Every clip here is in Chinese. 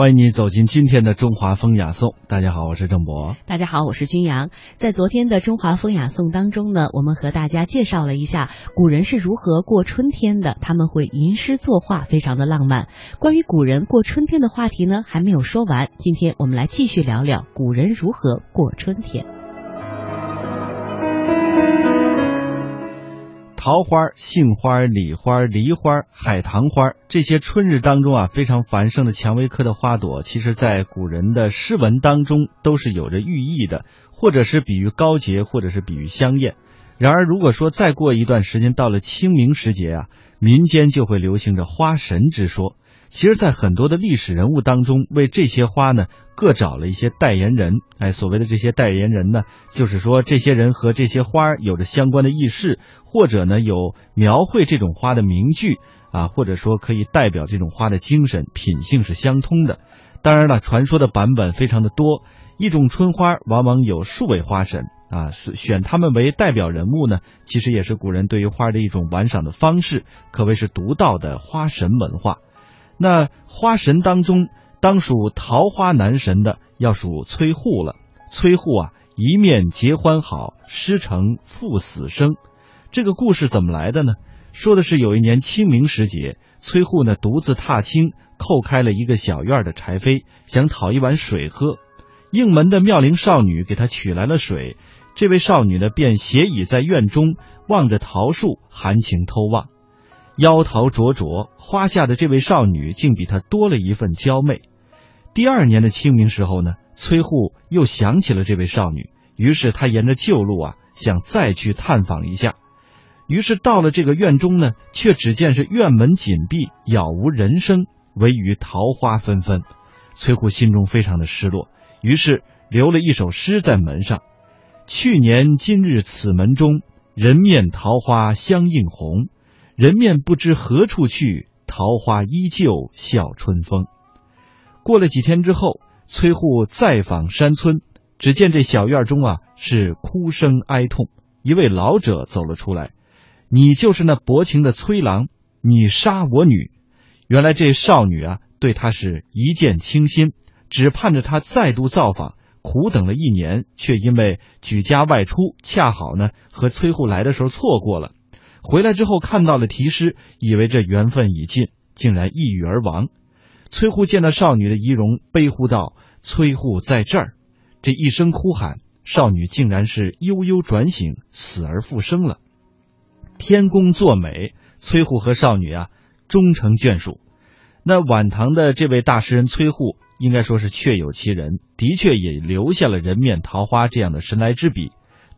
欢迎你走进今天的中华风雅颂。大家好，我是郑博。大家好，我是君阳。在昨天的中华风雅颂当中呢，我们和大家介绍了一下古人是如何过春天的。他们会吟诗作画，非常的浪漫。关于古人过春天的话题呢，还没有说完。今天我们来继续聊聊古人如何过春天。桃花、杏花、李花、梨花、海棠花，这些春日当中啊非常繁盛的蔷薇科的花朵，其实在古人的诗文当中都是有着寓意的，或者是比喻高洁，或者是比喻香艳。然而，如果说再过一段时间到了清明时节啊，民间就会流行着花神之说。其实，在很多的历史人物当中，为这些花呢，各找了一些代言人。哎，所谓的这些代言人呢，就是说这些人和这些花有着相关的轶事，或者呢有描绘这种花的名句啊，或者说可以代表这种花的精神品性是相通的。当然了，传说的版本非常的多。一种春花往往有数位花神啊，是选他们为代表人物呢，其实也是古人对于花的一种玩赏的方式，可谓是独到的花神文化。那花神当中，当属桃花男神的要数崔护了。崔护啊，一面结欢好，诗成赴死生。这个故事怎么来的呢？说的是有一年清明时节，崔护呢独自踏青，叩开了一个小院的柴扉，想讨一碗水喝。应门的妙龄少女给他取来了水，这位少女呢便斜倚在院中，望着桃树，含情偷望。妖桃灼灼，花下的这位少女竟比他多了一份娇媚。第二年的清明时候呢，崔护又想起了这位少女，于是他沿着旧路啊，想再去探访一下。于是到了这个院中呢，却只见是院门紧闭，杳无人声，唯余桃花纷纷。崔护心中非常的失落，于是留了一首诗在门上：“去年今日此门中，人面桃花相映红。”人面不知何处去，桃花依旧笑春风。过了几天之后，崔护再访山村，只见这小院中啊是哭声哀痛。一位老者走了出来：“你就是那薄情的崔郎，你杀我女。”原来这少女啊对他是一见倾心，只盼着他再度造访。苦等了一年，却因为举家外出，恰好呢和崔护来的时候错过了。回来之后看到了题诗，以为这缘分已尽，竟然抑郁而亡。崔护见到少女的仪容，悲呼道：“崔护在这儿！”这一声哭喊，少女竟然是悠悠转醒，死而复生了。天公作美，崔护和少女啊终成眷属。那晚唐的这位大诗人崔护，应该说是确有其人，的确也留下了人面桃花这样的神来之笔。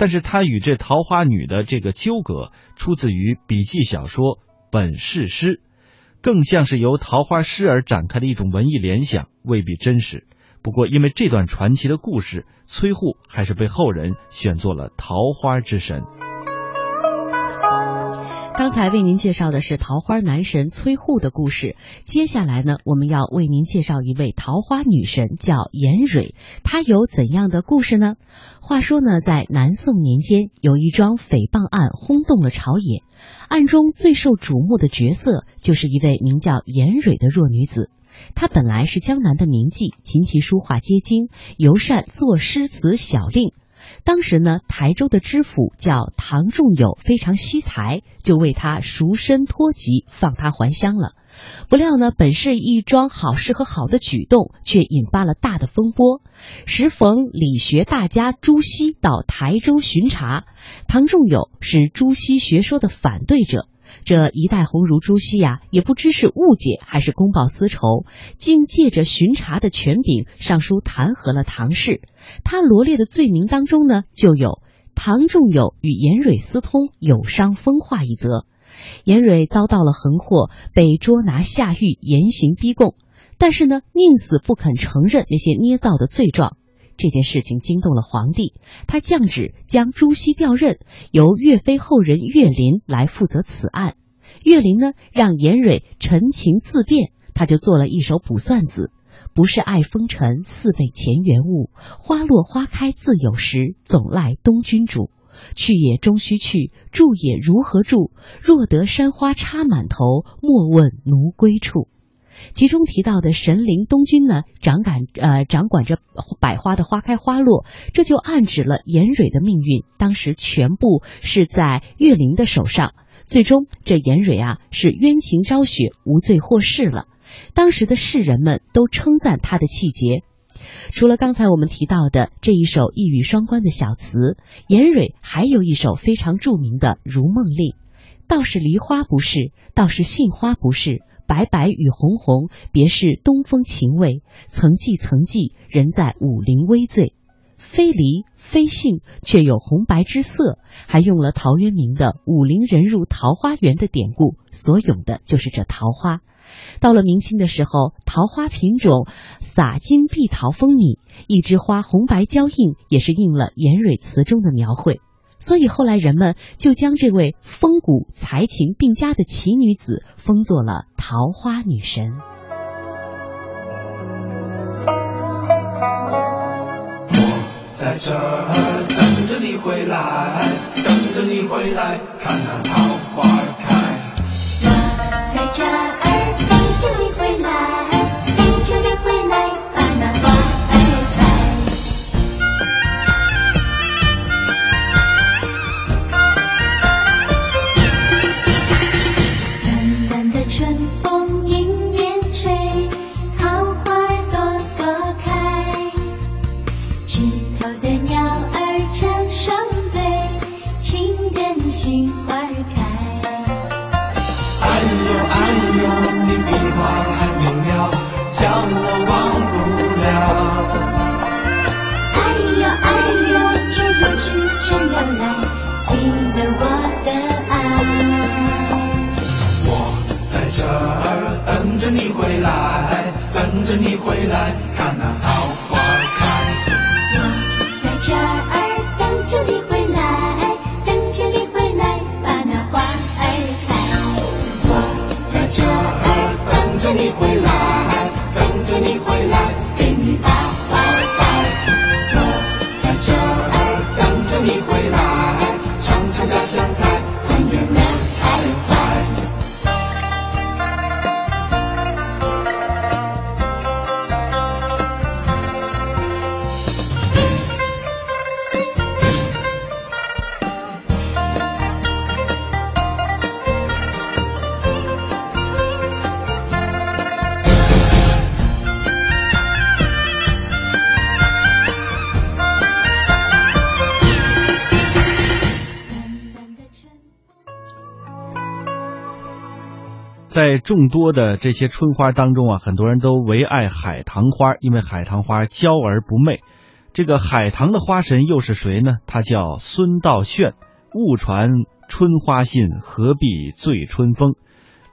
但是他与这桃花女的这个纠葛，出自于笔记小说《本事诗》，更像是由桃花诗而展开的一种文艺联想，未必真实。不过，因为这段传奇的故事，崔护还是被后人选作了桃花之神。刚才为您介绍的是桃花男神崔护的故事，接下来呢，我们要为您介绍一位桃花女神，叫严蕊。她有怎样的故事呢？话说呢，在南宋年间，有一桩诽谤案轰动了朝野，案中最受瞩目的角色就是一位名叫严蕊的弱女子。她本来是江南的名妓，琴棋书画皆精，尤善作诗词小令。当时呢，台州的知府叫唐仲友，非常惜才，就为他赎身脱籍，放他还乡了。不料呢，本是一桩好事和好的举动，却引发了大的风波。时逢理学大家朱熹到台州巡查，唐仲友是朱熹学说的反对者。这一代鸿儒朱熹呀，也不知是误解还是公报私仇，竟借着巡查的权柄上书弹劾了唐氏。他罗列的罪名当中呢，就有唐仲友与严蕊私通，有伤风化一则。严蕊遭到了横祸，被捉拿下狱，严刑逼供，但是呢，宁死不肯承认那些捏造的罪状。这件事情惊动了皇帝，他降旨将朱熹调任，由岳飞后人岳林来负责此案。岳林呢，让严蕊陈情自辩，他就做了一首卜算子：不是爱风尘，似被前缘误。花落花开自有时，总赖东君主。去也终须去，住也如何住？若得山花插满头，莫问奴归处。其中提到的神灵东君呢，掌管呃掌管着百花的花开花落，这就暗指了严蕊的命运，当时全部是在岳灵的手上。最终，这严蕊啊是冤情昭雪，无罪获释了。当时的世人们都称赞他的气节。除了刚才我们提到的这一首一语双关的小词，严蕊还有一首非常著名的《如梦令》。倒是梨花不是，倒是杏花不是，白白与红红，别是东风情味。曾记曾记，人在武陵微醉。非梨非杏，却有红白之色，还用了陶渊明的“武陵人入桃花源”的典故，所咏的就是这桃花。到了明清的时候，桃花品种洒金碧桃风靡，一枝花红白交映，也是应了严蕊词中的描绘。所以后来人们就将这位风骨才情并佳的奇女子封作了桃花女神。在这儿等着你回来，等着你回来，看那桃花开。我在这在众多的这些春花当中啊，很多人都唯爱海棠花，因为海棠花娇而不媚。这个海棠的花神又是谁呢？他叫孙道炫。误传春花信，何必醉春风？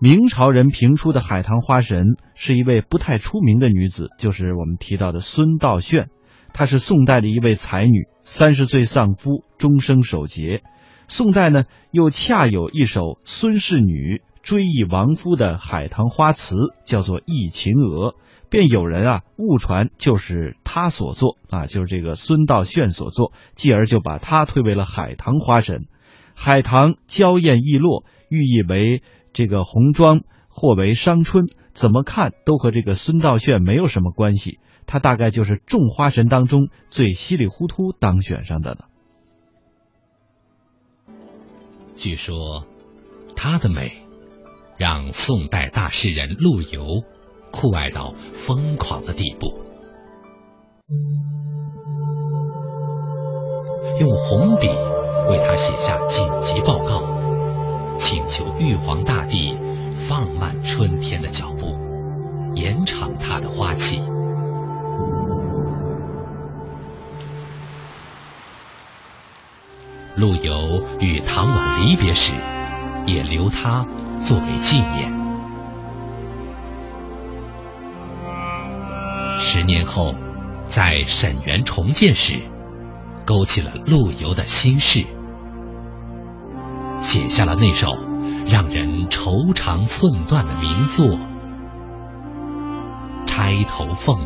明朝人评出的海棠花神是一位不太出名的女子，就是我们提到的孙道炫。她是宋代的一位才女，三十岁丧夫，终生守节。宋代呢，又恰有一首孙氏女追忆亡夫的海棠花词，叫做《忆秦娥》，便有人啊误传就是他所作啊，就是这个孙道炫所作，继而就把他推为了海棠花神。海棠娇艳易落，寓意为这个红妆或为伤春，怎么看都和这个孙道炫没有什么关系。他大概就是众花神当中最稀里糊涂当选上的了。据说，她的美让宋代大诗人陆游酷爱到疯狂的地步，用红笔为他写下紧急报告，请求玉皇大帝放慢春天的脚步，延长它的花期。陆游与唐婉离别时，也留他作为纪念。十年后，在沈园重建时，勾起了陆游的心事，写下了那首让人愁肠寸断的名作《钗头凤》。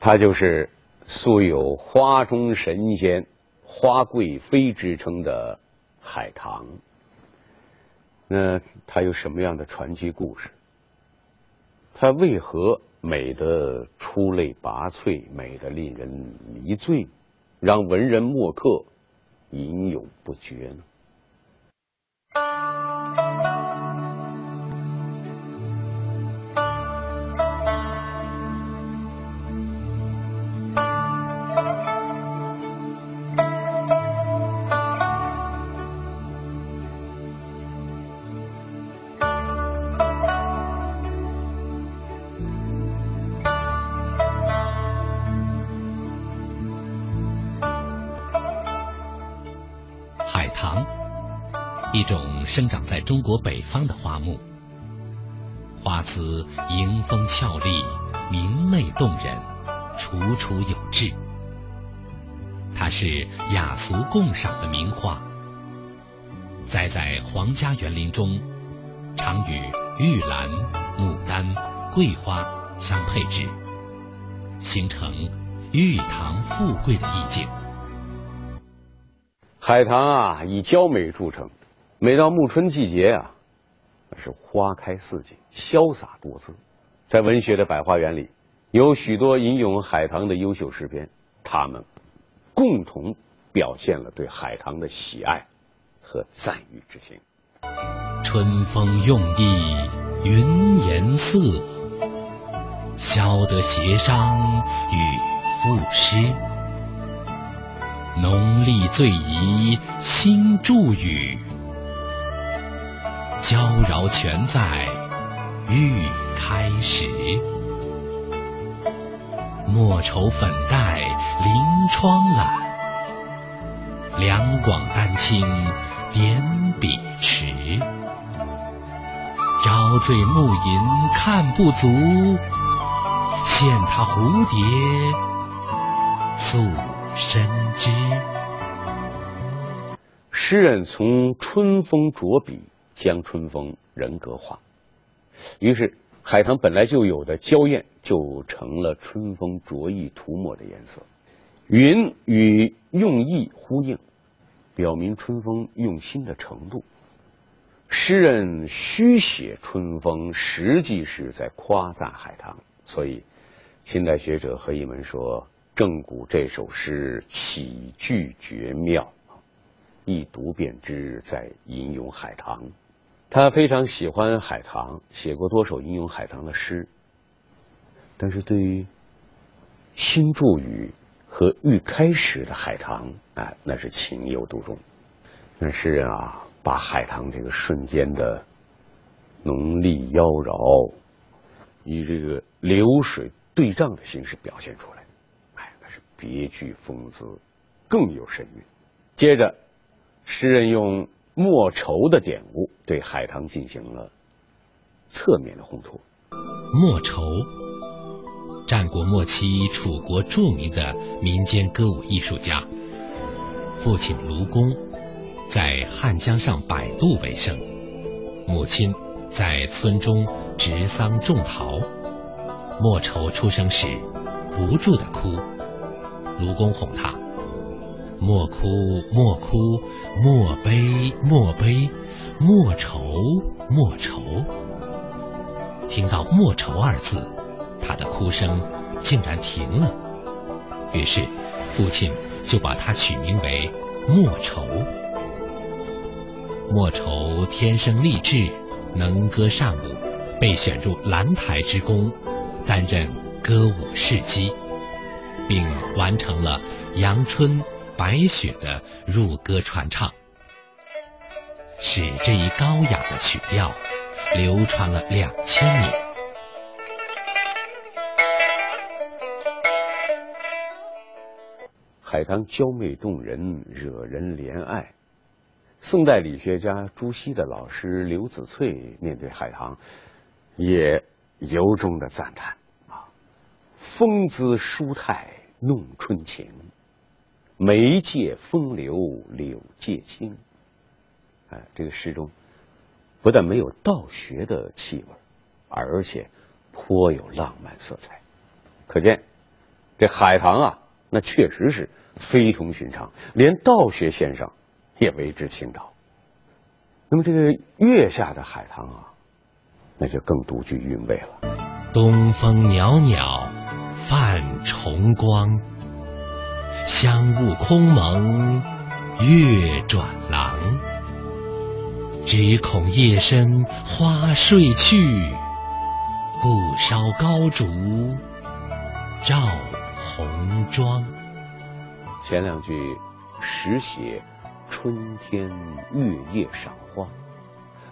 它就是素有“花中神仙”“花贵妃”之称的海棠。那它有什么样的传奇故事？它为何美得出类拔萃，美得令人迷醉，让文人墨客吟咏不绝呢？生长在中国北方的花木，花姿迎风俏丽，明媚动人，楚楚有致。它是雅俗共赏的名花，栽在皇家园林中，常与玉兰、牡丹、桂花相配置，形成玉堂富贵的意境。海棠啊，以娇美著称。每到暮春季节啊，是花开四季，潇洒多姿。在文学的百花园里，有许多吟咏海棠的优秀诗篇，他们共同表现了对海棠的喜爱和赞誉之情。春风用意云言色，消得协商与赋诗。浓丽醉怡心著雨，娇娆全在欲开始。莫愁粉黛临窗懒，两广丹青点笔迟。朝醉暮吟看不足，羡他蝴蝶诉深知。诗人从春风着笔，将春风人格化，于是海棠本来就有的娇艳，就成了春风着意涂抹的颜色。云与用意呼应，表明春风用心的程度。诗人虚写春风，实际是在夸赞海棠。所以，近代学者何一门说，郑谷这首诗起句绝妙，一读便知在吟咏海棠。他非常喜欢海棠，写过多首吟咏海棠的诗。但是对于新著语和欲开始的海棠，啊，那是情有独钟。那诗人啊，把海棠这个瞬间的浓丽妖娆，以这个流水对仗的形式表现出来，哎，那是别具风姿，更有神韵。接着，诗人用莫愁的典故对海棠进行了侧面的烘托。莫愁，战国末期楚国著名的民间歌舞艺术家，父亲卢公在汉江上摆渡为生，母亲在村中植桑种桃。莫愁出生时不住的哭，卢公哄他：“莫哭，莫哭，莫悲，莫悲，莫愁，莫愁。”听到“莫愁”二字，他的哭声竟然停了。于是，父亲就把他取名为莫愁。莫愁天生丽质，能歌善舞，被选入兰台之宫，担任歌舞侍姬，并完成了《阳春》《白雪》的入歌传唱，使这一高雅的曲调流传了两千年。海棠娇媚动人，惹人怜爱。宋代理学家朱熹的老师刘子翠面对海棠，也由衷的赞叹啊：“风姿舒态弄春情，梅借风流柳借清。”哎，这个诗中不但没有道学的气味，而且颇有浪漫色彩。可见这海棠啊，那确实是非同寻常，连道学先生也为之倾倒。那么这个月下的海棠啊，那就更独具韵味了。东风袅袅泛崇光，香雾空蒙月转廊。只恐夜深花睡去，故烧高烛照红妆。前两句实写春天月夜赏花，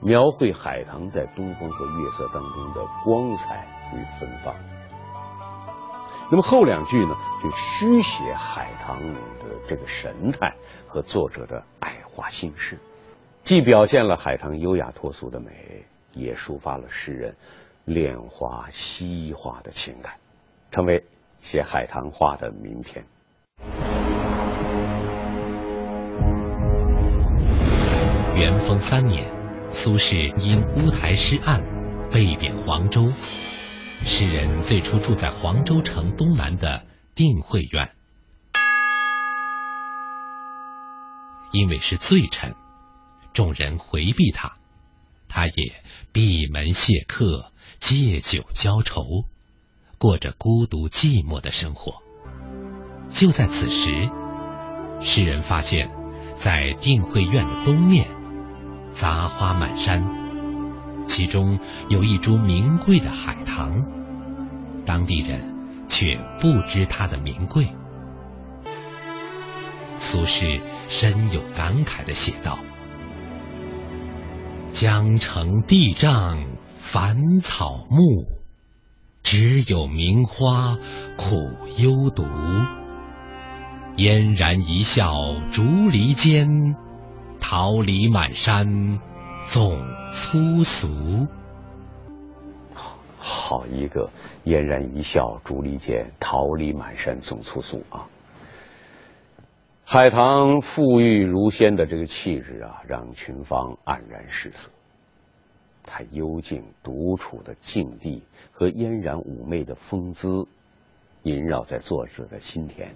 描绘海棠在东风和月色当中的光彩与芬芳。那么后两句呢，就虚写海棠的这个神态和作者的爱花心事，既表现了海棠优雅脱俗的美，也抒发了诗人恋花惜花的情感，成为写海棠花的名篇。元丰三年，苏轼因乌台诗案被贬黄州。诗人最初住在黄州城东南的定慧院，因为是罪臣，众人回避他，他也闭门谢客，借酒浇愁，过着孤独寂寞的生活。就在此时，诗人发现，在定慧院的东面，杂花满山，其中有一株名贵的海棠，当地人却不知它的名贵。苏轼深有感慨的写道：“江城地障繁草木，只有名花苦幽独。嫣然一笑竹篱间，桃李满山总粗俗。好一个嫣然一笑竹篱间，桃李满山总粗俗啊！海棠馥郁如仙的这个气质啊，让群芳黯然失色。她幽静独处的境地和嫣然妩媚的风姿，萦绕在作者的心田，